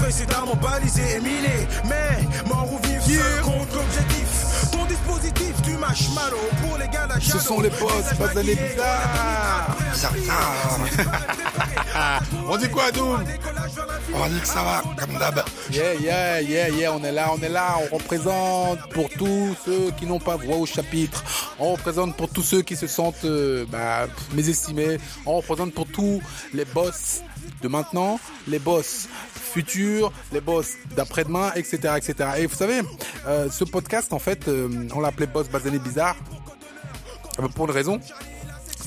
précédemment balisé et miné. Mais mort ou vif, contre l'objectif. Ton dispositif du marshmallow pour les gars Ce sont les boss, pas d'aller bizarres. On dit quoi, Doom? On dit que ça va, comme d'hab. Yeah, yeah, yeah, yeah, on est là, on est là, on représente pour tous ceux qui n'ont pas voix au chapitre, on représente pour tous ceux qui se sentent euh, bah, mésestimés, on représente pour tous les boss de maintenant, les boss futurs, les boss d'après-demain, etc., etc. Et vous savez, euh, ce podcast, en fait, euh, on l'appelait Boss Basané Bizarre, euh, pour une raison,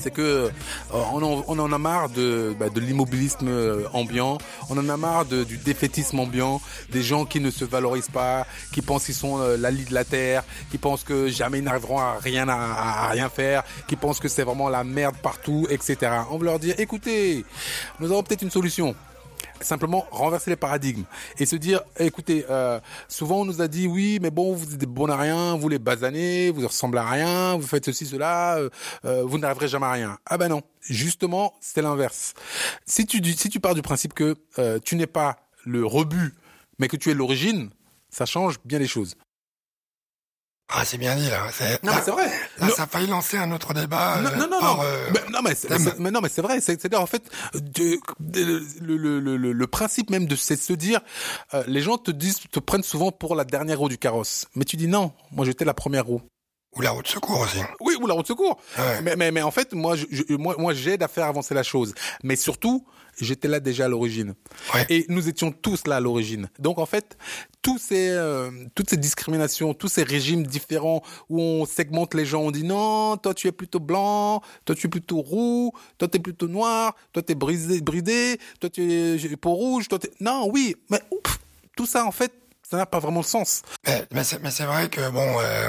c'est que euh, on, en, a marre de, bah, l'immobilisme euh, ambiant, on en a marre du défaitisme ambiant, des gens qui ne se valorisent pas, qui pensent qu'ils sont euh, la de la terre, qui pensent que jamais ils n'arriveront à rien à- à rien faire, qui pensent que c'est vraiment la merde partout, etc. On veut leur dire, écoutez, nous avons peut-être une solution simplement renverser les paradigmes et se dire écoutez euh, souvent on nous a dit oui mais bon vous êtes bons à rien vous les basanez vous ressemblez à rien vous faites ceci cela euh, euh, vous n'arriverez jamais à rien. Ah ben non justement c'est l'inverse. Si tu si tu pars du principe que euh, tu n'es pas le rebut mais que tu es l'origine ça change bien les choses Ah, c'est bien dit, là. Non là, mais c'est vrai là, ça a failli lancer un autre débat. Non, euh, non, non, non. euh, Mais, non, mais, c'est- mais non, mais c'est vrai. C'est- C'est-à-dire, en fait, de- de- le, le, le, le, principe même de c'est de se dire, euh, les gens te disent, te prennent souvent pour la dernière roue du carrosse. Mais tu dis non, moi j'étais la première roue. Ou la route secours aussi. Oui, ou la roue de secours. Ouais. Mais, mais, mais en fait, moi, je- moi, moi, j'aide à faire avancer la chose. Mais surtout, j'étais là déjà à l'origine. Ouais. Et nous étions tous là à l'origine. Donc, en fait, tous ces, euh, toutes ces discriminations, tous ces régimes différents où on segmente les gens, on dit non, toi tu es plutôt blanc, toi tu es plutôt roux, toi tu es plutôt noir, toi tu es brisé, bridé, toi tu es peau rouge, toi t'es... Non, oui, mais ouf, tout ça, en fait, ça n'a pas vraiment de sens. Mais, mais c'est, mais c'est vrai que bon, euh,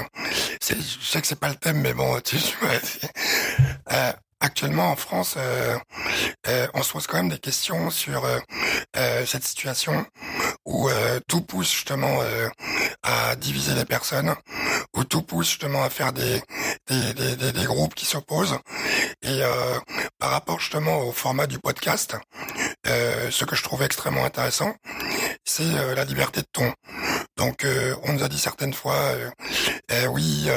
je sais que c'est pas le thème, mais bon, tu c'est- euh, actuellement en France, euh, euh, on se pose quand même des questions sur euh, euh, cette situation où euh, tout pousse justement euh, à diviser les personnes, où tout pousse justement à faire des des, des, des, des groupes qui s'opposent. Et par rapport justement au format du podcast, ce que je trouve extrêmement intéressant, c'est la liberté de ton. Donc, on nous a dit certaines fois, oui,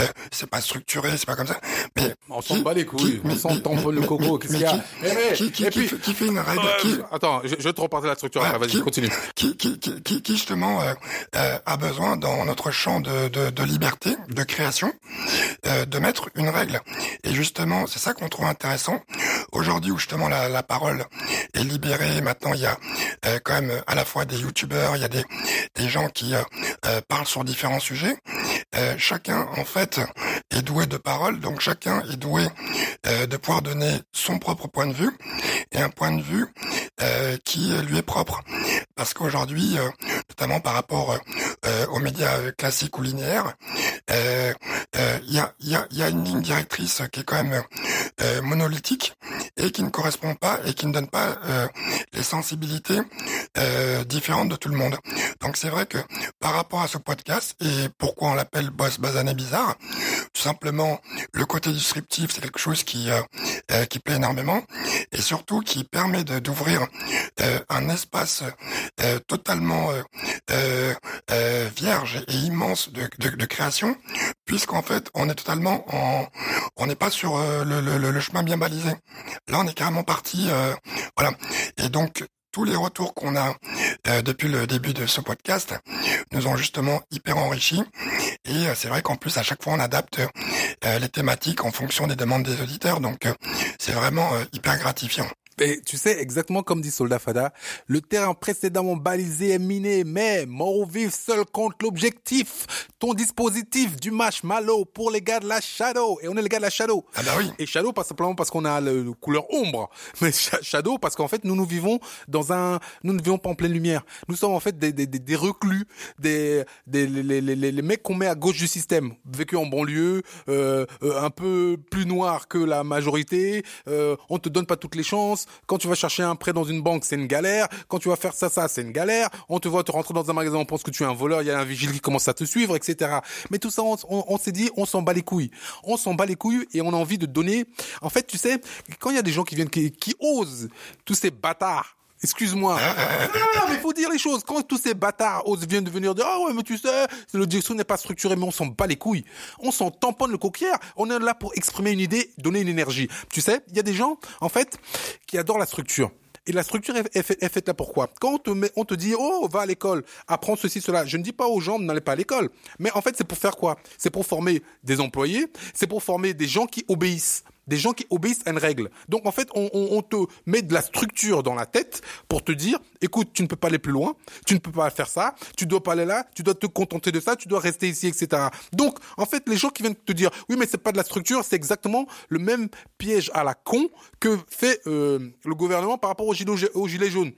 euh, c'est pas structuré, c'est pas comme ça. Mais On s'en bat les couilles, qui- on s'en tamponne le coco, mais- qu'est-ce qu'il y a qui- Eh, qui, qui, Et qui puis, fait- qui fait une règle, Euh, qui, Attends, je, je vais te repartir la structure vas-y, continue. qui, qui, qui, qui, justement euh, euh, a besoin dans notre champ de, de, de liberté, de création, euh, de mettre une règle. Et justement, c'est ça qu'on trouve intéressant. Aujourd'hui, où justement la, la parole est libérée, maintenant il y a euh, quand même à la fois des youtubeurs, il y a des, des gens qui parlent sur différents sujets. Euh, chacun, en fait, est doué de parole, donc chacun est doué euh, de pouvoir donner son propre point de vue et un point de vue euh, qui lui est propre. Parce qu'aujourd'hui, notamment par rapport euh, euh, aux médias euh, classiques ou linéaires, euh, euh, il y, a, y, a, y a une ligne directrice qui est quand même euh, monolithique et qui ne correspond pas et qui ne donne pas euh, les sensibilités euh, différentes de tout le monde. Donc c'est vrai que par rapport à ce podcast et pourquoi on l'appelle Boss Basané Bizarre, tout simplement le côté disruptif c'est quelque chose qui euh, euh, qui plaît énormément et surtout qui permet d'ouvrir euh, un espace euh, totalement euh, euh, euh, vierge et immense de, de, de création puisqu'en fait on est totalement en on n'est pas sur le, le, le- chemin bien balisé. Là on est carrément parti voilà. Et donc tous les retours qu'on a euh, depuis le début de ce podcast nous ont justement hyper enrichis. Et euh, c'est vrai qu'en plus à chaque fois on adapte euh, les thématiques en fonction des demandes des auditeurs. Donc c'est vraiment hyper gratifiant. Et tu sais, exactement comme dit Soldat Fada, le terrain précédemment balisé est miné, mais mort ou vif seul contre l'objectif. Ton dispositif du marshmallow pour les gars de la Shadow. Et on est les gars de la Shadow. Ah bah oui. Et Shadow, pas simplement parce qu'on a le, le couleur ombre, mais Sha- Shadow parce qu'en fait, nous nous vivons dans un, nous ne vivons pas en pleine lumière. Nous sommes en fait des, des, des, des reclus, des, des les, les, les, les mecs qu'on met à gauche du système, vécu en banlieue, euh, euh, un peu plus noir que la majorité. Euh, on te donne pas toutes les chances. Quand tu vas chercher un prêt dans une banque, c'est une galère. Quand tu vas faire ça, ça, c'est une galère. On te voit te rentrer dans un magasin, on pense que tu es un voleur. Il y a un vigile qui commence à te suivre, etc. Mais tout ça, on, s'est dit, on s'en bat les couilles. On s'en bat les couilles et on a envie de donner. En fait, tu sais, quand il y a des gens qui viennent, qui osent, tous ces bâtards Excuse-moi. non, mais il faut dire les choses. Quand tous ces bâtards osent viennent de venir dire, ah ouais, mais tu sais, le n'est pas structuré, mais on s'en bat les couilles. On s'en tamponne le coquillère. On est là pour exprimer une idée, donner une énergie. Tu sais, il y a des gens, en fait, qui adorent la structure. Et la structure est, faite là pourquoi Quand on te, met, on te dit oh va à l'école, apprends ceci cela. Je ne dis pas aux gens n'allez pas à l'école, mais en fait c'est pour faire quoi? C'est pour former des employés, c'est pour former des gens qui obéissent des gens qui obéissent à une règle. Donc en fait, on, te met de la structure dans la tête pour te dire, écoute, tu ne peux pas aller plus loin, tu ne peux pas faire ça, tu dois pas aller là, tu dois te contenter de ça, tu dois rester ici, etc. Donc en fait, les gens qui viennent te dire, oui, mais c'est pas de la structure, c'est exactement le même piège à la con que fait euh, le gouvernement par rapport aux gilets jaunes.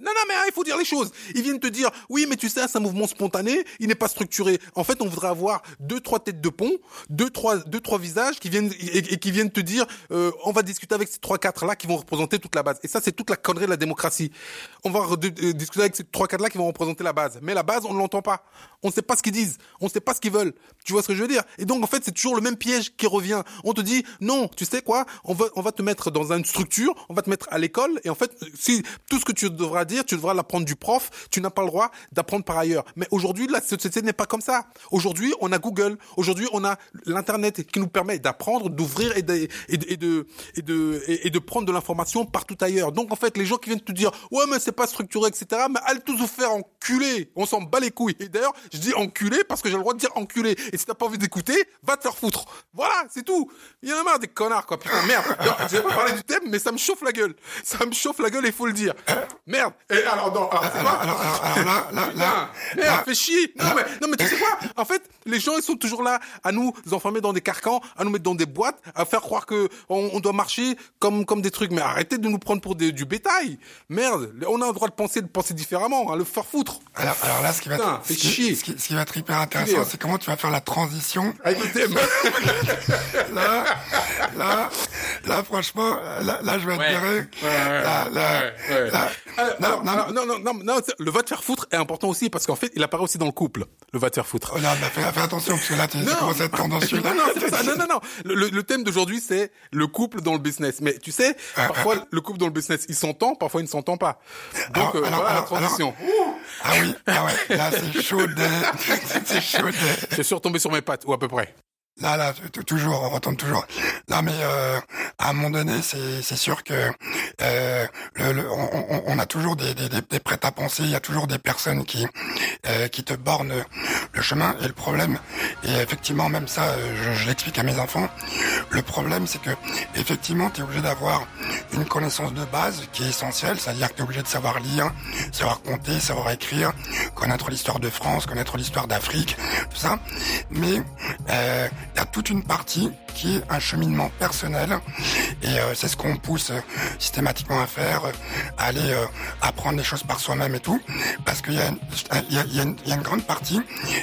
Non, non, mais hein, il faut dire les choses. Ils viennent te dire, oui, mais tu sais, c'est un mouvement spontané, il n'est pas structuré. En fait, on voudrait avoir deux, trois têtes de pont, deux, trois, deux, trois visages qui viennent et, qui viennent te dire, euh, on va discuter avec ces trois, quatre là qui vont représenter toute la base. Et ça, c'est toute la connerie de la démocratie. On va euh, discuter avec ces trois, quatre là qui vont représenter la base. Mais la base, on ne l'entend pas. On ne sait pas ce qu'ils disent. On ne sait pas ce qu'ils veulent. Tu vois ce que je veux dire? Et donc, en fait, c'est toujours le même piège qui revient. On te dit, non, tu sais quoi? On va, on va te mettre dans une structure, on va te mettre à l'école, et en fait, si tout ce que tu devras dire, tu devras l'apprendre du prof, tu n'as pas le droit d'apprendre par ailleurs. Mais aujourd'hui, la société n'est pas comme ça. Aujourd'hui, on a Google. Aujourd'hui, on a l'Internet qui nous permet d'apprendre, d'ouvrir et de, et de, et de, et de, et de prendre de l'information partout ailleurs. Donc, en fait, les gens qui viennent te dire, ouais, mais c'est pas structuré, etc., mais allez tous vous faire enculer. On s'en bat les couilles. Et d'ailleurs, je dis enculer parce que j'ai le droit de dire enculer. Et si t'as pas envie d'écouter, va te faire foutre. Voilà, c'est tout. Il y en a marre des connards, quoi. Putain, merde. Je vais pas parler du thème, mais ça me chauffe la gueule. Ça me chauffe la gueule, il faut le dire. Merde. Et alors, non, alors, alors, alors, alors, là, là, là, merde, fais chier. Non, mais, non, mais tu sais quoi? En fait, les gens, ils sont toujours là à nous enfermer dans des carcans, à nous mettre dans des boîtes, à faire croire que on, on doit marcher comme, comme des trucs. Mais arrêtez de nous prendre pour des, du bétail. Merde. On a le droit de penser, de penser différemment, à le faire foutre. Alors, alors là, ce qui va être, ce, qui, ce, qui, va être hyper intéressant, c'est comment tu vas faire la transition. Avec le thème. là, là, là, franchement, là, là je vais ouais. là, là, là, non, non, non, non, non, non, le va te faire foutre est important aussi parce qu'en fait, il apparaît aussi dans le couple. Le va te faire foutre. Oh là, bah, fais, fais, attention parce que là, tu commences à être tendancieux. non, non, ça. Non, non, non. Le, le thème d'aujourd'hui, c'est le couple dans le business. Mais tu sais, ah, parfois, ah, le couple dans le business, il s'entend, parfois, il ne s'entend pas. Donc, alors, euh, alors, voilà alors, la transition. ah oui, ah ouais, là, c'est chaud. c'est chaud. Je suis retombé sur mes pattes, ou à peu près. Là, là, toujours, on retombe toujours. Non, mais euh, à un moment donné, c'est sûr que euh, le, on, on, a toujours des, des, des prêts à penser. Il y a toujours des personnes qui euh, qui te bornent le chemin. Et le problème, et effectivement, même ça, je, l'explique à mes enfants. Le problème, c'est que effectivement, tu es obligé d'avoir une connaissance de base qui est essentielle, c'est-à-dire que tu es obligé de savoir lire, savoir compter, savoir écrire, connaître l'histoire de France, connaître l'histoire d'Afrique, tout ça. Mais il y a toute une partie qui est un cheminement personnel et euh, c'est ce qu'on pousse euh, systématiquement à faire, euh, à aller apprendre les choses par soi-même et tout, parce qu'il y, y, y, y, a une grande partie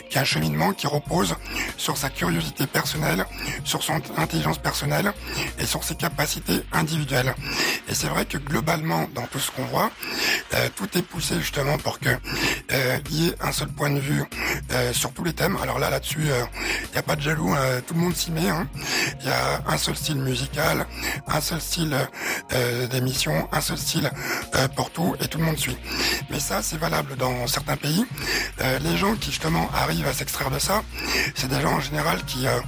qui est un cheminement qui repose sur sa curiosité personnelle, sur son intelligence personnelle et sur ses capacités individuelles. Et c'est vrai que globalement, dans tout ce qu'on voit, tout est poussé justement pour que il y ait un seul point de vue sur tous les thèmes. Alors là, là-dessus, il n'y a pas de jaloux, tout le monde s'y met. Hein. Il y a un seul style musical, un seul style euh, d'émission, un seul style euh, pour tout et tout le monde suit. Mais ça, c'est valable dans certains pays. Euh, les gens qui justement arrivent à s'extraire de ça, c'est des gens en général qui euh,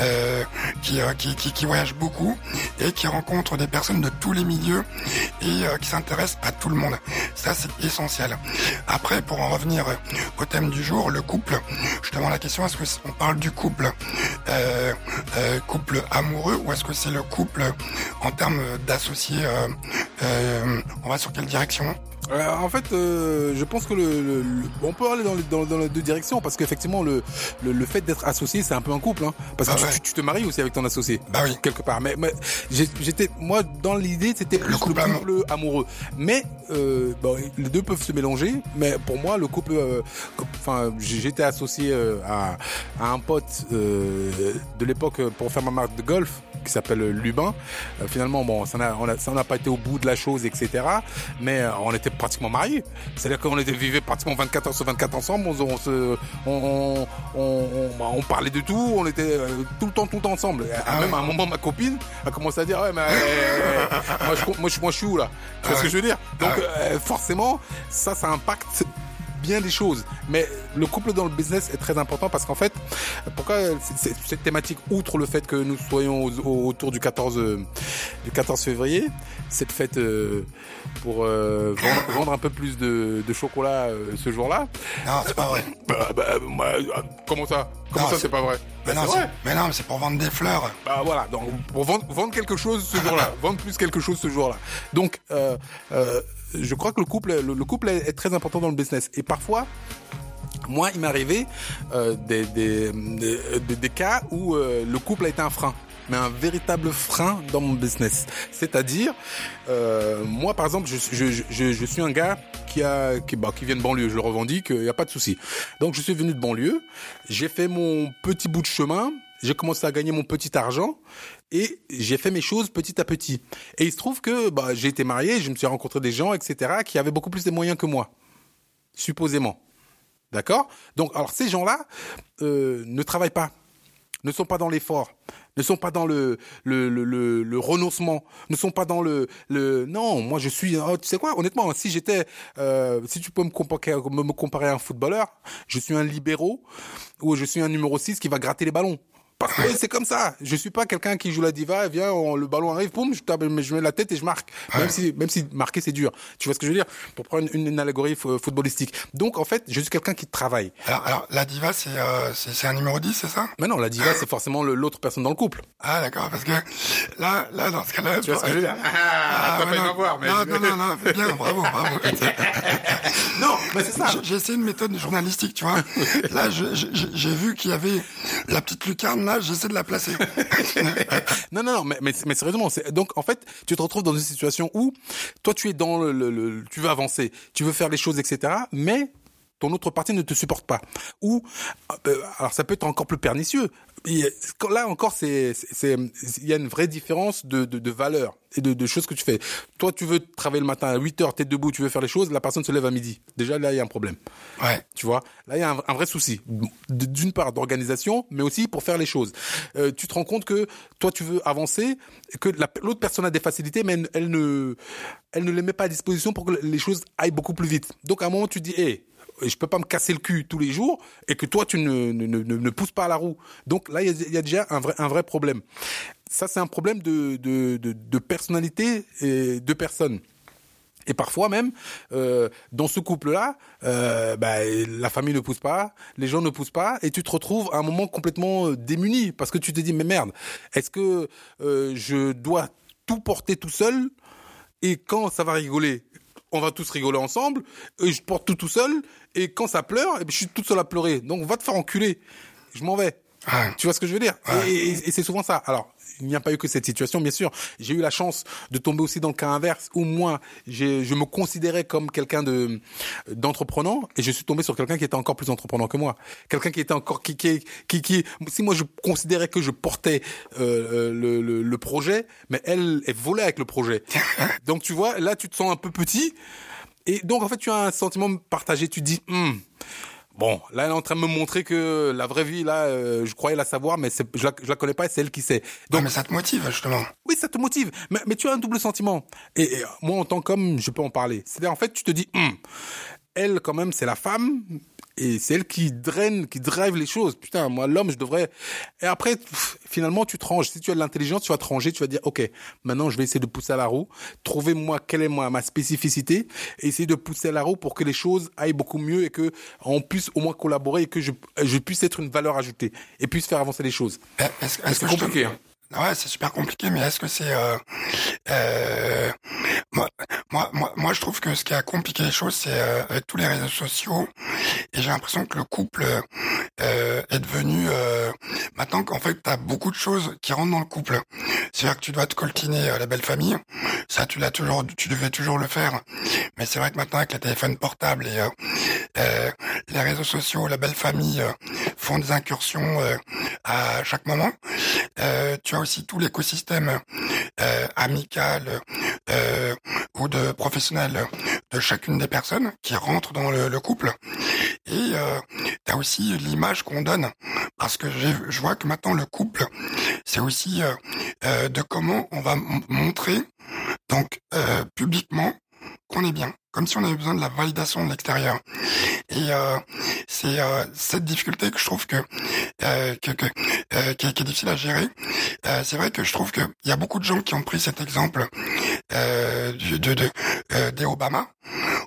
euh, qui, qui, qui, qui, voyagent beaucoup et qui rencontrent des personnes de tous les milieux et qui s'intéressent à tout le monde. Ça, c'est essentiel. Après, pour en revenir au thème du jour, le couple. Justement, la question est-ce qu'on parle du couple couple couple amoureux ou est-ce que c'est le couple en termes d'associés euh, euh, On va sur quelle direction? Euh, en fait, euh, je pense que le, le, on peut aller dans, dans, dans les deux directions parce qu'effectivement le, le, le fait d'être associé c'est un peu un couple, hein, parce que bah tu, tu, te maries aussi avec ton associé, bah oui. quelque part. Mais, mais j'étais moi dans l'idée c'était le couple, le couple amoureux. Mais euh, bon, les deux peuvent se mélanger, mais pour moi le couple, euh, enfin j'étais associé euh, à, à, un pote de l'époque pour faire ma marque de golf qui s'appelle Lubin. finalement bon ça n'a ça n'a pas été au bout de la chose etc. Mais on était pratiquement mariés. C'est-à-dire qu'on était vivait pratiquement 24 heures sur 24 ensemble. On, on se, on, on, on, bah, on parlait de tout. On était euh, tout le temps, tout le temps ensemble. Ah même ouais. à un moment, ma copine a commencé à dire ouais, mais euh, euh, moi, je, moi, je, moi, je suis où là? Tu vois Ah ce que je veux dire? Donc Ah forcément, ça, ça impacte bien des choses. Mais le couple dans le business est très important parce qu'en fait, pourquoi cette thématique, outre le fait que nous soyons au- au- autour du 14, euh, du 14 février, cette fête euh, pour euh, vendre, vendre un peu plus de, de chocolat euh, ce jour-là, Non, c'est pas vrai. bah, bah, euh, comment ça? Comment Non, ça c'est- pas vrai Mais Bah, non, vrai. mais non, mais c'est pour vendre des fleurs. Bah voilà, donc pour vendre, vendre quelque chose ce jour-là, vendre plus quelque chose ce jour-là. Donc, euh, euh, je crois que le couple, le, le couple est, est très important dans le business. Et parfois, moi, il m'est arrivé euh, des, des, des, des- des cas où euh, le couple a été un frein mais un véritable frein dans mon business. C'est-à-dire, euh, moi par exemple, je, suis un gars qui a qui, bah, vient de banlieue, je le revendique, il n'y a pas de souci. Donc je suis venu de banlieue, j'ai fait mon petit bout de chemin, j'ai commencé à gagner mon petit argent et j'ai fait mes choses petit à petit. Et il se trouve que bah, j'ai été marié, je me suis rencontré des gens, etc., qui avaient beaucoup plus de moyens que moi, supposément. D'accord? Donc, alors ces gens-là euh, ne travaillent pas, ne sont pas dans l'effort, ne sont pas dans le le, le, renoncement, ne sont pas dans le le non. Moi, je suis. tu sais quoi Honnêtement, si j'étais, euh, si tu peux me comparer, me comparer à un footballeur, je suis un libéraux ou je suis un numéro 6 qui va gratter les ballons. Parce que c'est comme ça. Je suis pas quelqu'un qui joue la diva, et vient, on- le ballon arrive, boum, je, tape, je mets la tête et je marque. Même si, même si marquer c'est dur. Tu vois ce que je veux dire? Pour prendre une, une allégorie fo- footballistique. Donc en fait, je suis quelqu'un qui travaille. Alors, alors la diva, c'est euh, c'est c'est un numéro 10, c'est ça? Mais non, la diva c'est forcément l'autre personne dans le couple. Ah, d'accord, parce que là, là, dans ce cas-là... Tu vois ce que je veux dire? Ah, t'as ouais, failli non, m'avoir, mais non, non, non, non, bien, bravo, bravo. Non, mais c'est ça. J'ai- essayé une méthode journalistique, tu vois. Là, j'ai vu qu'il y avait la petite lucarne, là, j'essaie de la placer. Non, non, non, mais, mais, mais sérieusement, donc en fait, tu te retrouves dans une situation où toi, tu es dans le- tu veux avancer, tu veux faire les choses, etc., mais ton autre partie ne te supporte pas. Ou, euh, alors ça peut être encore plus pernicieux. A- Là encore, c'est, il y a une vraie différence de, de, de valeur et de, de choses que tu fais. Toi, tu veux travailler le matin à 8 heures, t'es debout, tu veux faire les choses, la personne se lève à midi. Déjà, là, il y a un problème. Ouais. Tu vois, là il y a un, un vrai souci. D'une part d'organisation, mais aussi pour faire les choses. Euh, tu te rends compte que toi tu veux avancer, que la- l'autre personne a des facilités, mais elle, elle ne, elle ne les met pas à disposition pour que les choses aillent beaucoup plus vite. Donc à un moment tu dis, hé, je peux pas me casser le cul tous les jours et que toi tu ne, ne, ne, ne pousses pas à la roue. Donc là il y a, déjà un vrai, un vrai problème. Ça c'est un problème de, de, de, de personnalité et de personnes. Et parfois même, euh, dans ce couple-là, euh, bah, la famille ne pousse pas, les gens ne poussent pas, et tu te retrouves à un moment complètement euh, démuni parce que tu te dis mais merde, est-ce que euh, je dois tout porter tout seul et quand ça va rigoler, on va tous rigoler ensemble, et je porte tout tout seul, et quand ça pleure, eh ben, je suis toute seule à pleurer. Donc va te faire enculer, je m'en vais. Tu vois ce que je veux dire? Et, et- et c'est souvent ça. Alors, il n'y a pas eu que cette situation, bien sûr. J'ai eu la chance de tomber aussi dans le cas inverse, où moi, je me considérais comme quelqu'un de d'entreprenant, et je suis tombé sur quelqu'un qui était encore plus entreprenant que moi. Quelqu'un qui était encore qui qui qui, qui si moi je considérais que je portais euh, le, le, le projet, mais elle elle volait avec le projet. Donc tu vois, là tu te sens un peu petit, et donc en fait tu as un sentiment partagé. Tu te dis. Hmm, Bon, là, elle est en train de me montrer que la vraie vie, là, euh, je croyais la savoir, mais je la, je la connais pas et c'est elle qui sait. Donc, Donc, mais ça te motive, justement. oui, ça te motive, mais, mais tu as un double sentiment. Et, et moi, en tant qu'homme, je peux en parler. C'est-à-dire, en fait, tu te dis, Hum, elle, quand même, c'est la femme, et c'est elle qui draine, qui drive les choses. Putain, moi, l'homme, je devrais... Et après, pff, finalement, tu te ranges. Si tu as de l'intelligence, tu vas te ranger, tu vas dire, OK, maintenant, je vais essayer de pousser à la roue, trouver, moi, quelle est moi, ma spécificité, et essayer de pousser à la roue pour que les choses aillent beaucoup mieux et que on puisse au moins collaborer et que je, je puisse être une valeur ajoutée et puisse faire avancer les choses. Eh, c'est te- compliqué, hein. Ouais, c'est super compliqué, mais est-ce que c'est euh, euh, moi, moi, moi, je trouve que ce qui a compliqué les choses, c'est euh, avec tous les réseaux sociaux, et j'ai l'impression que le couple euh, est devenu euh, maintenant qu'en fait, t'as beaucoup de choses qui rentrent dans le couple. C'est-à-dire que tu dois te coltiner euh, la belle famille, ça, tu l'as toujours, tu devais toujours le faire, mais c'est vrai que maintenant avec les téléphones portables et euh, euh, les réseaux sociaux, la belle famille font des incursions à chaque moment. Tu as aussi tout l'écosystème amical euh, ou de professionnel de chacune des personnes qui rentrent dans le, couple. Et euh, tu as aussi l'image qu'on donne. Parce que je vois que maintenant le couple, c'est aussi euh, euh, de comment on va montrer donc euh, publiquement qu'on est bien, comme si on avait besoin de la validation de l'extérieur. Et euh, c'est euh, cette difficulté que je trouve que, euh, que qui, est, difficile à gérer. c'est vrai que je trouve qu'il y a beaucoup de gens qui ont pris cet exemple de, de, de des Obama.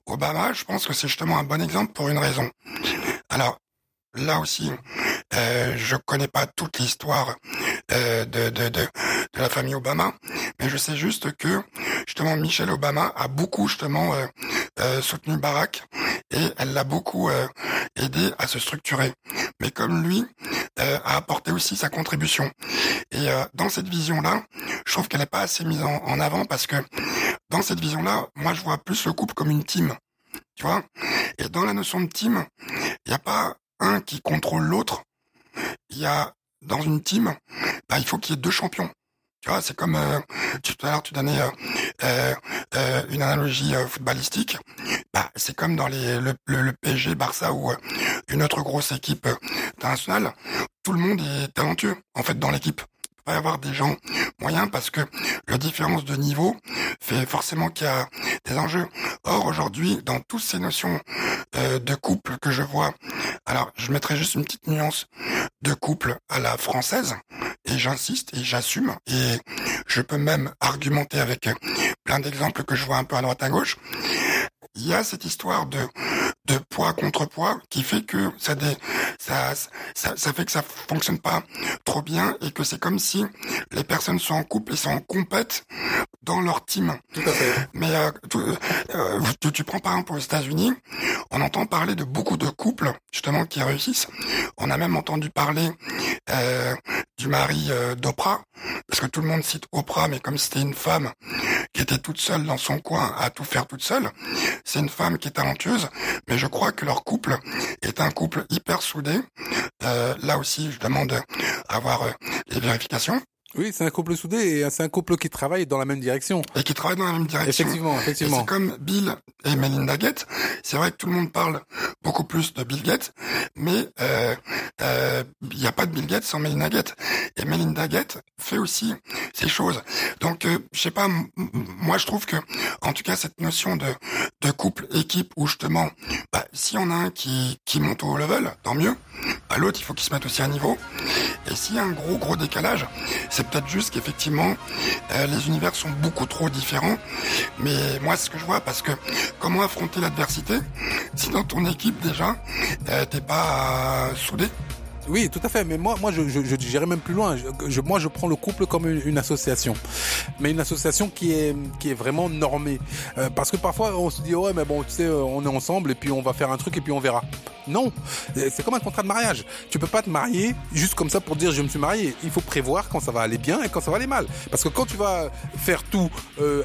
Obama, je pense que c'est justement un bon exemple pour une raison. Alors là aussi, euh, je connais pas toute l'histoire euh, de, de, de, la famille Obama, mais je sais juste que justement Michelle Obama a beaucoup justement euh, euh soutenu Barack et elle l'a beaucoup euh, aidé à se structurer. Mais comme lui a apporté aussi sa contribution. Et dans cette vision-là, je trouve qu'elle n'est pas assez mise en, en avant parce que dans cette vision-là, moi je vois plus le couple comme une team. Tu vois Et dans la notion de team, il n'y a pas un qui contrôle l'autre, il y a dans une team, bah, il faut qu'il y ait deux champions. Tu vois, c'est comme euh, tout à l'heure tu donnais euh, euh, une analogie footballistique. Bah, c'est comme dans les, le, le, PSG, Barça ou une autre grosse équipe internationale. Tout le monde est talentueux en fait dans l'équipe pas y avoir des gens moyens parce que la différence de niveau fait forcément qu'il y a des enjeux. Or aujourd'hui, dans toutes ces notions euh, de couple que je vois, alors je mettrai juste une petite nuance de couple à la française et j'insiste et j'assume et je peux même argumenter avec plein d'exemples que je vois un peu à droite à gauche. Il y a cette histoire de de poids contre poids qui fait que ça, ça, ça, ça fait que ça fonctionne pas trop bien et que c'est comme si les personnes sont en couple et sont en compète dans leur team. Tout à fait. Mais euh, euh, tu, tu, prends par exemple aux États-Unis, on entend parler de beaucoup de couples justement qui réussissent. On a même entendu parler euh, du mari euh, d'Oprah, parce que tout le monde cite Oprah, mais comme c'était une femme qui était toute seule dans son coin à tout faire toute seule, c'est une femme qui est talentueuse, mais je crois que leur couple est un couple hyper soudé. Euh, là aussi, je demande à avoir euh, les vérifications. Oui, c'est un couple soudé et c'est un couple qui travaille dans la même direction. Et qui travaille dans la même direction. Effectivement, effectivement. C'est comme Bill et Melinda Gates. C'est vrai que tout le monde parle beaucoup plus de Bill Gates, mais il euh, n'y a pas de Bill Gates sans Melinda Gates. Et Melinda Gates fait aussi ces choses. Donc, euh, je sais pas, moi je trouve que, en tout cas, cette notion de, de couple, équipe, où justement, bah, si on a un qui, qui monte au level, tant mieux. Bah, l'autre, il faut qu'il se mette aussi à niveau. Et s'il y a un gros, gros décalage, c'est peut-être juste qu'effectivement, euh, les univers sont beaucoup trop différents. Mais moi, ce que je vois, parce que comment affronter l'adversité si dans ton équipe, déjà, euh, t'es pas euh, soudé oui, tout à fait. Mais moi, moi, je, je, dirais même plus loin. Je, moi, je prends le couple comme une, association, mais une association qui est qui est vraiment normée. Euh, parce que parfois, on se dit ouais, mais bon, tu sais, euh, on est ensemble et puis on va faire un truc et puis on verra. Non, euh, c'est comme un contrat de mariage. Tu peux pas te marier juste comme ça pour dire je me suis marié. Il faut prévoir quand ça va aller bien et quand ça va aller mal. Parce que quand tu vas faire tout,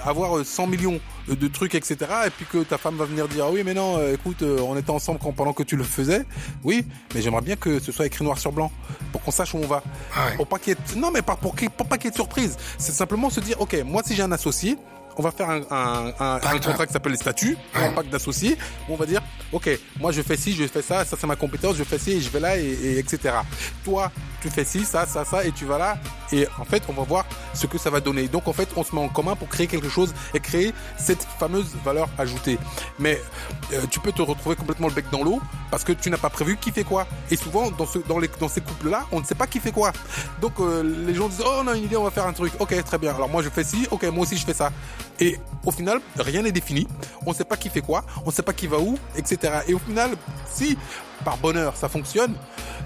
avoir 100 millions de trucs, etc. Et puis que ta femme va venir dire ah oui mais non, écoute, on était ensemble pendant que tu le faisais. Oui, mais j'aimerais bien que ce soit écrit noir sur blanc pour qu'on sache où on va. Ah pour pas qu'il y ait... non mais pas pour, pour pas qu'il y ait de surprise. C'est simplement se dire ok moi si j'ai un associé on va faire un, un, un, un contrat qui s'appelle les statuts, un pacte d'associés, où on va dire, ok, moi je fais ci, je fais ça, ça c'est ma compétence, je fais ci, je vais là, et, et, etc. Toi, tu fais ci, ça, ça, ça, et tu vas là, et en fait, on va voir ce que ça va donner. Donc en fait, on se met en commun pour créer quelque chose et créer cette fameuse valeur ajoutée. Mais euh, tu peux te retrouver complètement le bec dans l'eau parce que tu n'as pas prévu qui fait quoi. Et souvent, dans, ce, dans, les, dans ces couples-là, on ne sait pas qui fait quoi. Donc euh, les gens disent, oh on a une idée, on va faire un truc. Ok, très bien. Alors moi je fais ci, ok, moi aussi je fais ça. Et au final, rien n'est défini. On ne sait pas qui fait quoi, on ne sait pas qui va où, etc. Et au final, si par bonheur ça fonctionne,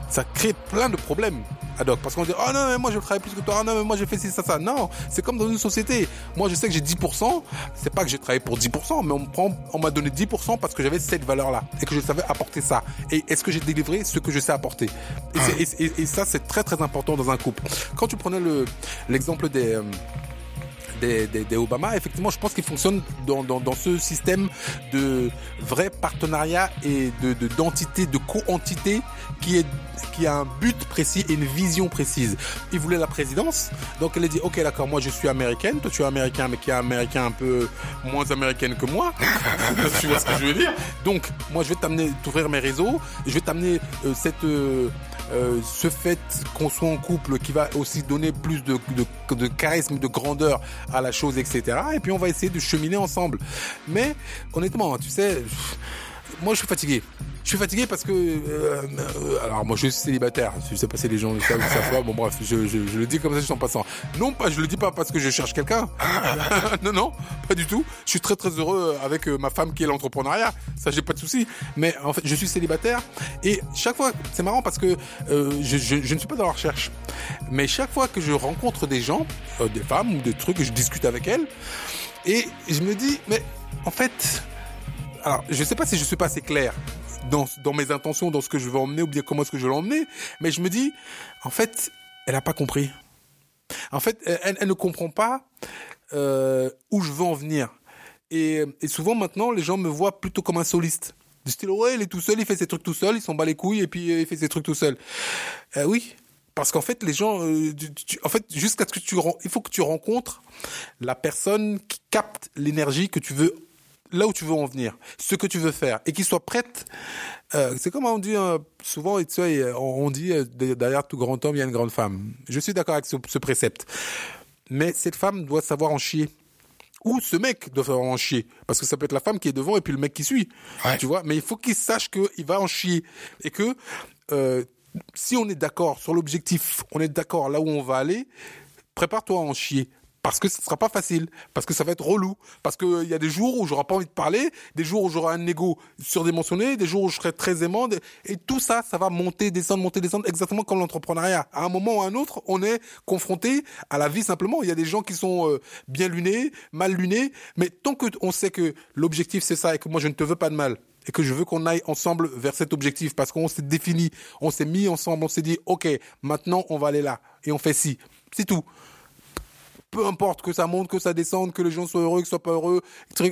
ça crée plein de problèmes ad hoc. Parce qu'on dit, oh non, mais moi je travaille plus que toi, oh non, mais moi je fais ci, ça, ça. Non, c'est comme dans une société. Moi je sais que j'ai 10%, c'est pas que j'ai travaillé pour 10%, mais on m'a donné 10% parce que j'avais cette valeur-là et que je savais apporter ça. Et est-ce que j'ai délivré ce que je sais apporter? Et, et, ça, c'est très très important dans un couple. Quand tu prenais le l'exemple des... Des, des, des Obama, effectivement, je pense qu'ils fonctionnent dans, dans, dans ce système de vrai partenariat et de de- d'entité, de, co-entité qui est qui a un but précis et une vision précise. Il voulait la présidence, donc elle a dit ok d'accord, moi je suis américaine, toi tu es américain, mais qui est américain un peu moins américaine que moi. tu vois ce que je veux dire? Donc moi je vais t'amener, t'ouvrir mes réseaux, je vais t'amener euh, cette euh, euh, ce fait qu'on soit en couple qui va aussi donner plus de, charisme, de grandeur à la chose, etc. Et puis on va essayer de cheminer ensemble. Mais honnêtement, tu sais, moi je suis fatigué. Je suis fatigué parce que euh, alors moi je suis célibataire. Je sais pas si les gens le savent, le savent. Bon bref, je, je, je le dis comme ça, suis en passant. Non pas, je le dis pas parce que je cherche quelqu'un. non non, pas du tout. Je suis très très heureux avec euh, ma femme qui est l'entrepreneuriat. Ça j'ai pas de souci. Mais en fait, je suis célibataire et chaque fois, c'est marrant parce que euh, je, je, je ne suis pas dans la recherche. Mais chaque fois que je rencontre des gens, euh, des femmes ou des trucs, je discute avec elles et je me dis mais en fait alors, je sais pas si je suis pas assez clair dans, dans mes intentions, dans ce que je veux emmener ou bien comment est-ce que je veux l'emmener, mais je me dis, en fait, elle a pas compris. En fait, elle, elle ne comprend pas euh, où je veux en venir. Et, et souvent maintenant, les gens me voient plutôt comme un soliste. Du style, ouais, il est tout seul, il fait ses trucs tout seul, il s'en bat les couilles et puis euh, il fait ses trucs tout seul. Euh, oui, parce qu'en fait, les gens, en fait, jusqu'à ce que tu, il faut que tu rencontres la personne qui capte l'énergie que tu veux, là où tu veux en venir, ce que tu veux faire, et qui soit prête. Euh, c'est comme on dit euh, souvent, et tu sais, on dit euh, derrière tout grand homme, il y a une grande femme. Je suis d'accord avec ce, ce précepte, mais cette femme doit savoir en chier. Ou ce mec doit savoir en chier. Parce que ça peut être la femme qui est devant et puis le mec qui suit. Ouais. Tu vois, mais il faut qu'il sache qu'il va en chier. Et que si on est d'accord sur l'objectif, on est d'accord là où on va aller, prépare-toi à en chier. Parce que ce sera pas facile, parce que ça va être relou, parce qu'il y a des jours où j'aurai pas envie de parler, des jours où j'aurai un ego surdimensionné, des jours où je serai très aimant, et tout ça, ça va monter, descendre, monter, descendre, exactement comme l'entrepreneuriat. À un moment ou à un autre, on est confronté à la vie simplement. Il y a des gens qui sont euh, bien lunés, mal lunés, mais tant que on sait que l'objectif c'est ça et que moi je ne te veux pas de mal, et que je veux qu'on aille ensemble vers cet objectif parce qu'on s'est défini, on s'est mis ensemble, on s'est dit ok, maintenant on va aller là et on fait ci, c'est tout. Peu importe que ça monte, que ça descende, que les gens soient heureux, que soient pas heureux,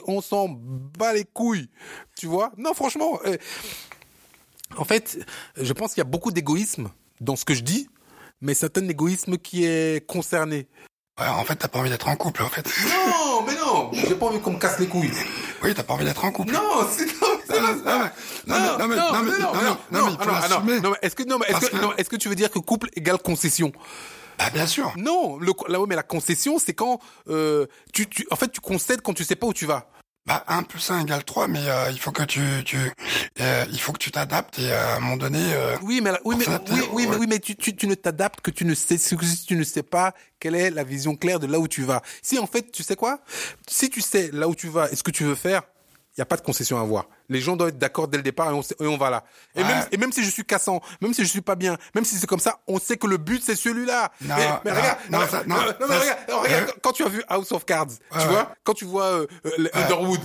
on s'en bat les couilles, tu vois Non, franchement, euh, en fait, je pense qu'il y a beaucoup d'égoïsme dans ce que je dis, mais c'est un égoïsme qui est concerné. Ouais, en fait, t'as pas envie d'être en couple, en fait. Non, mais non, j'ai pas envie qu'on me casse les couilles. Oui, t'as pas envie d'être en couple. Non, c'est non, c'est Non, non, non, non, mais- non, mais- non, mais- non, mais faut ah non, ah non, l'assumer. non, mais est-ce que non, mais est-ce que- non, est-ce que tu veux dire que couple égale concession? Bah, bien sûr. Non, le, là, mais la concession, c'est quand euh, tu, tu, en fait, tu concèdes quand tu sais pas où tu vas. Bah, 1 plus 1 égale 3, mais euh, il faut que tu, tu euh, il faut que tu t'adaptes et à un moment donné, Oui, mais, oui, mais, oui, mais, oui, mais tu, tu, tu ne t'adaptes que tu ne sais, si tu ne sais pas quelle est la vision claire de là où tu vas. Si en fait, tu sais quoi? Si tu sais là où tu vas et ce que tu veux faire, il y a pas de concession à avoir. Les gens doivent être d'accord dès le départ et on, sait- et on va là. Et, Ouais. même, et même si je suis cassant, même si je suis pas bien, même si c'est comme ça, on sait que le but c'est celui-là. Non, mais, mais non, regarde, non, non, ça- non, non, non, mais ça- regarde, euh, quand- tu as vu House of Cards, tu ouais. vois, quand tu vois euh, euh, Underwood,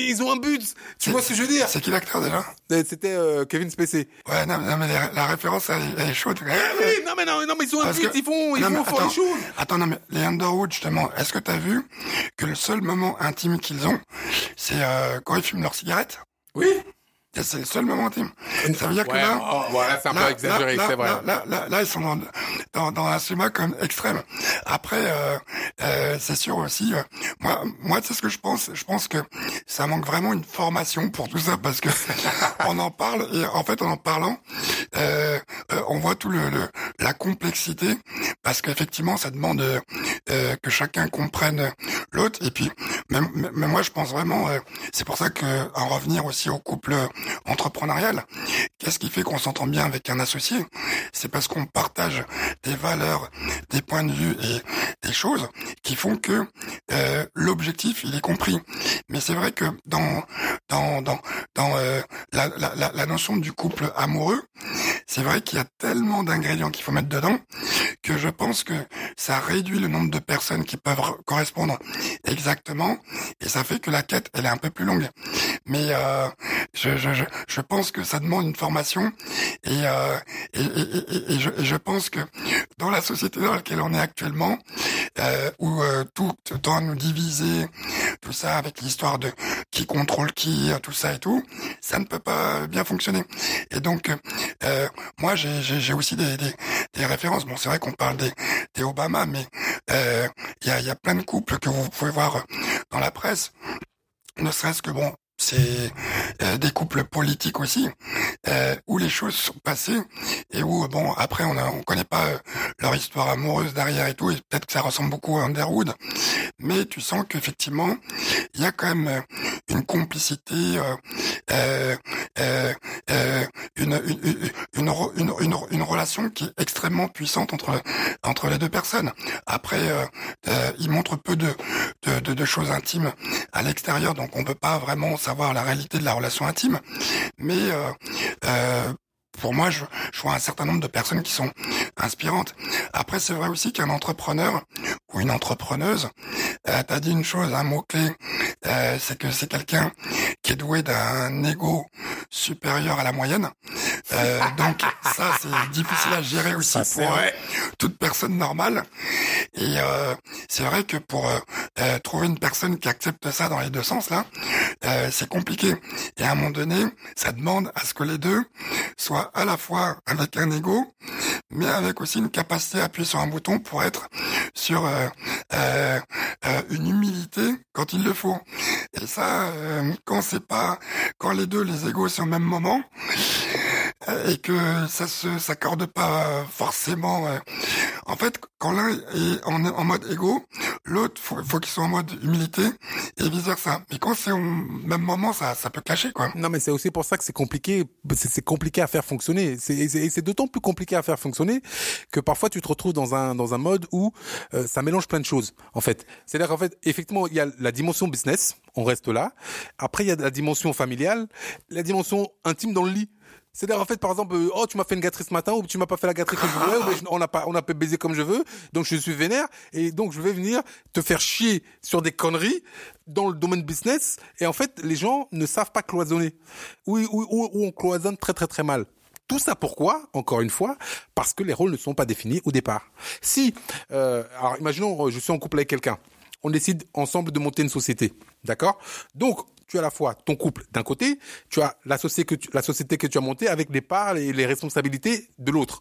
ils ont un but. Tu vois ce que je veux dire? C'est qui l'acteur déjà? C'était euh, Kevin Spacey. Ouais, non, non, mais la, la référence, elle, elle est chaude. Ah oui, non mais non, non mais ils ont un but, que- ils font, ils font attends, les choses. Attends, non, mais les Underwood, justement, est-ce que t'as vu que le seul moment intime qu'ils ont, c'est euh, quand ils fument leur cigarette? Oui. C'est le seul moment intime. Ça veut dire que Ouais, là... oh, voilà, c'est un peu là, exagéré, là, c'est vrai. Là, là, là, là, ils sont dans, dans, dans un schéma comme extrême. Après, euh, euh, c'est sûr aussi, euh, moi, moi, c'est ce que je pense? Je pense que ça manque vraiment une formation pour tout ça parce que on en parle et en fait, en en parlant, euh, euh, on voit tout le, le- la complexité parce qu'effectivement, ça demande euh, que chacun comprenne l'autre et puis, même, même moi, je pense vraiment, euh, c'est pour ça que en revenir aussi au couple entrepreneurial, qu'est-ce qui fait qu'on s'entend bien avec un associé? C'est parce qu'on partage des valeurs, des points de vue et des choses qui font que euh, l'objectif il est compris. Mais c'est vrai que dans dans dans dans euh, la, la, la notion du couple amoureux, c'est vrai qu'il y a tellement d'ingrédients qu'il faut mettre dedans que je pense que ça réduit le nombre de personnes qui peuvent re- correspondre exactement et ça fait que la quête elle est un peu plus longue. Mais euh, je, je, je, je pense que ça demande une formation et, euh, et, et, et- je, je pense que dans la société dans laquelle on est actuellement, euh, où euh, tout tend nous diviser, tout ça avec l'histoire de qui contrôle qui, tout ça et tout, ça ne peut pas bien fonctionner. Et donc, euh, moi, j'ai aussi des, des, des, références. Bon, c'est vrai qu'on parle des, Obama, mais il y, a, y a plein de couples que vous pouvez voir dans la presse. Ne serait-ce que bon, c'est euh, des couples politiques aussi euh, où les choses sont passées et où bon après on a, on connaît pas euh, leur histoire amoureuse derrière et tout et peut-être que ça ressemble beaucoup à Underwood mais tu sens qu'effectivement il y a quand même une complicité une, une, une, une, relation qui puissante entre entre les deux personnes après il montre peu de de, de, de choses intimes à l'extérieur donc on peut pas vraiment savoir la réalité de la relation intime, mais euh, euh, pour moi, je, je, vois un certain nombre de personnes qui sont inspirantes. Après, c'est vrai aussi qu'un entrepreneur ou une entrepreneuse, euh, t'as dit une chose, un mot-clé, euh, c'est que c'est quelqu'un qui est doué d'un ego supérieur à la moyenne. Euh, donc ça, c'est difficile à gérer aussi pour euh, toute personne normale. Et euh, c'est vrai que pour euh, trouver une personne qui accepte ça dans les deux sens, là, c'est compliqué. Et à un moment donné, ça demande à ce que les deux soient à la fois avec un ego, mais avec aussi une capacité à appuyer sur un bouton pour être sur une humilité quand il le faut. Et ça, quand c'est pas, quand les deux, les égos sont au même moment, et que ça se s'accorde pas forcément. Euh. En fait, quand l'un est en, en, mode égo, l'autre faut, faut qu'il soit en mode humilité et vice versa. Mais quand c'est au même moment, ça, ça peut clasher quoi. Non, mais c'est aussi pour ça que c'est compliqué. C'est compliqué à faire fonctionner. Et c'est d'autant plus compliqué à faire fonctionner que parfois tu te retrouves dans un dans un mode où euh, ça mélange plein de choses. En fait, c'est-à-dire qu'en fait, effectivement, il y a la dimension business, on reste là. Après, il y a la dimension familiale, la dimension intime dans le lit. C'est-à-dire en fait par exemple euh, oh tu m'as fait une gâterie ce matin ou tu m'as pas fait la gâterie que je voulais ou on n'a pas on a pas baisé comme je veux donc je suis vénère et donc je vais venir te faire chier sur des conneries dans le domaine business et en fait les gens ne savent pas cloisonner. Ou, ou, ou on cloisonne très très très mal. Tout ça pourquoi Encore une fois, parce que les rôles ne sont pas définis au départ. Si, euh, alors imaginons, je suis en couple avec quelqu'un, on décide ensemble de monter une société, d'accord? Donc tu as à la fois ton couple d'un côté, tu as la société que tu, as montée avec les parts et les responsabilités de l'autre.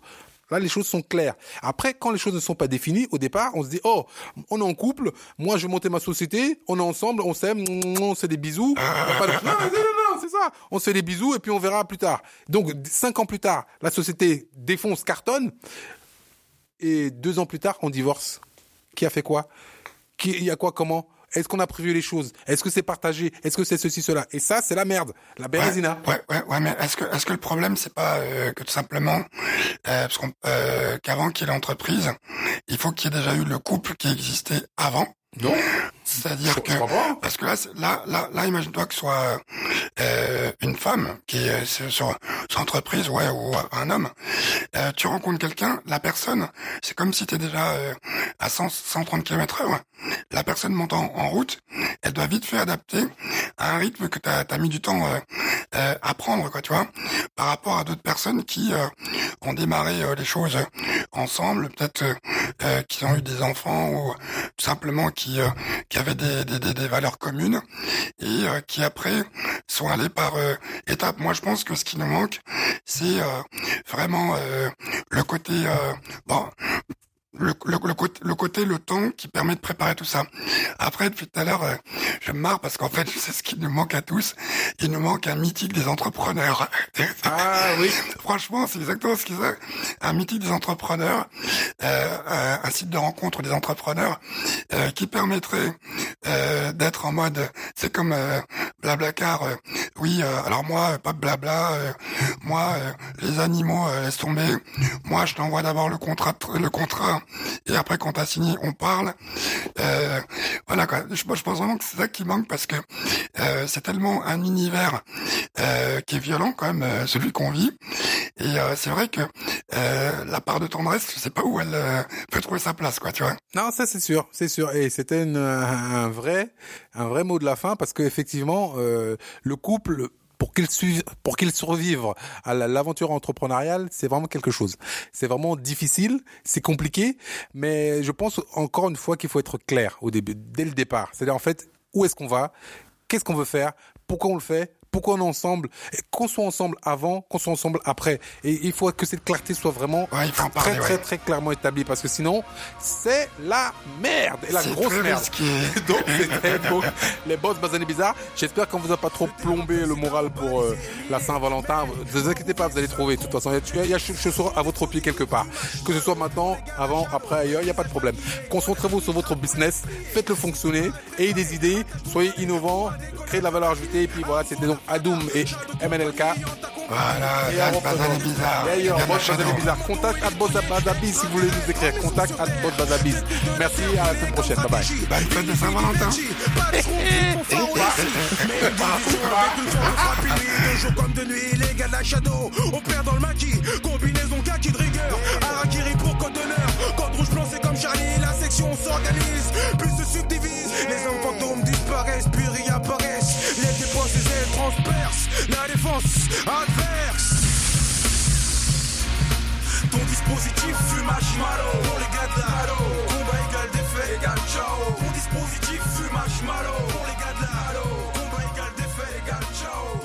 Là, les choses sont claires. Après, quand les choses ne sont pas définies, au départ, on se dit, oh, on est en couple, moi, je vais ma société, on est ensemble, on s'aime, on se fait des bisous. Non, non, non, c'est ça. On se fait des bisous et puis on verra plus tard. Donc, cinq ans plus tard, la société défonce, cartonne. Et deux ans plus tard, on divorce. Qui a fait quoi? Il y a quoi, comment? Est-ce qu'on a prévu les choses? Est-ce que c'est partagé? Est-ce que c'est ceci, cela? Et ça, c'est la merde, la bérésina. Ouais, ouais, ouais, mais est-ce que, est-ce que le problème, c'est pas euh, que tout simplement, euh, parce qu'on, euh, qu'avant qu'il y ait l'entreprise, il faut qu'il y ait déjà eu le couple qui existait avant. Non. C'est-à-dire que parce que là, là, là, là imagine-toi que ce soit euh, une femme qui est sur, sur entreprise, ouais, ou un homme. Euh, tu rencontres quelqu'un, la personne, c'est comme si tu es déjà euh, à 100, 130 km heure. La personne monte en, route, elle doit vite faire adapter à un rythme que tu as, mis du temps euh, euh, à prendre, quoi, tu vois, par rapport à d'autres personnes qui ont démarré les choses ensemble, peut-être qui ont eu des enfants ou tout simplement qui, qui avaient des, des, des, valeurs communes et qui après sont allés par étapes. Moi, je pense que ce qui nous manque, c'est vraiment le côté bon le, le, côté, le côté, le temps qui permet de préparer tout ça. Après, depuis tout à l'heure, euh, je me marre parce qu'en fait, c'est ce qui nous manque à tous. Il nous manque un mythique des entrepreneurs. Ah oui. Franchement, c'est exactement ce qu'ils ont. Un mythique des entrepreneurs, euh, un site de rencontre des entrepreneurs euh, qui permettrait euh, d'être en mode, c'est comme euh, Blablacar. oui, alors moi, pas de blabla. moi, les animaux, laisse tomber. Moi, je t'envoie d'abord le contrat, le contrat et après quand t'as signé, on parle. Euh, voilà quoi. Je, pense vraiment que c'est ça qui manque parce que euh, c'est tellement un univers euh, qui est violent quand même, euh, celui qu'on vit. Et euh, c'est vrai que euh, la part de tendresse, je sais pas où elle peut trouver sa place, quoi, tu vois. Non, ça c'est sûr, c'est sûr. Et c'était un vrai, un vrai mot de la fin parce que effectivement, le couple pour qu'ils suivent, pour qu'ils survivent à l'aventure entrepreneuriale, c'est vraiment quelque chose. C'est vraiment difficile, c'est compliqué, mais je pense encore une fois qu'il faut être clair au début, dès le départ. C'est-à-dire en fait, où est-ce qu'on va, qu'est-ce qu'on veut faire, pourquoi on le fait, pourquoi on est ensemble, qu'on soit ensemble avant, qu'on soit ensemble après. Et il faut que cette clarté soit vraiment très, très, très clairement établie parce que sinon, c'est la merde et la grosse merde. donc, c'était les boss Bazani Bizarre. J'espère qu'on vous a pas trop plombé le moral pour euh, la Saint-Valentin. Ne vous inquiétez pas, vous allez trouver. De toute façon, il y a, chaussures à votre pied quelque part. Que ce soit maintenant, avant, après, ailleurs, il n'y a pas de problème. Concentrez-vous sur votre business, faites-le fonctionner, ayez des idées, soyez innovants, créez de la valeur ajoutée et puis voilà, c'était donc Adoum et MNLK. Voilà, Bazan bizarre. D'ailleurs, Bazan bizarre. Contact à Boss Bazabiz si vous voulez nous écrire. Contact à Boss Bazabiz. Merci, à la semaine prochaine. Bye bye. Bonne fête de Saint-Valentin. comme de nuit, les gars de la Shadow. On perd dans le maquis. Combinaison kaki de rigueur. Arakiri pour code d'honneur. Code rouge blanc, c'est comme Charlie. La section s'organise. Plus se subdivise. Les hommes fantômes disparaissent, puis réapparaissent. La défense adverse. Ton dispositif fume marshmallow Pour les gars de la halo. Combat égal défait égal ciao. Ton dispositif fume marshmallow Pour les gars de la Combat égal défait égal ciao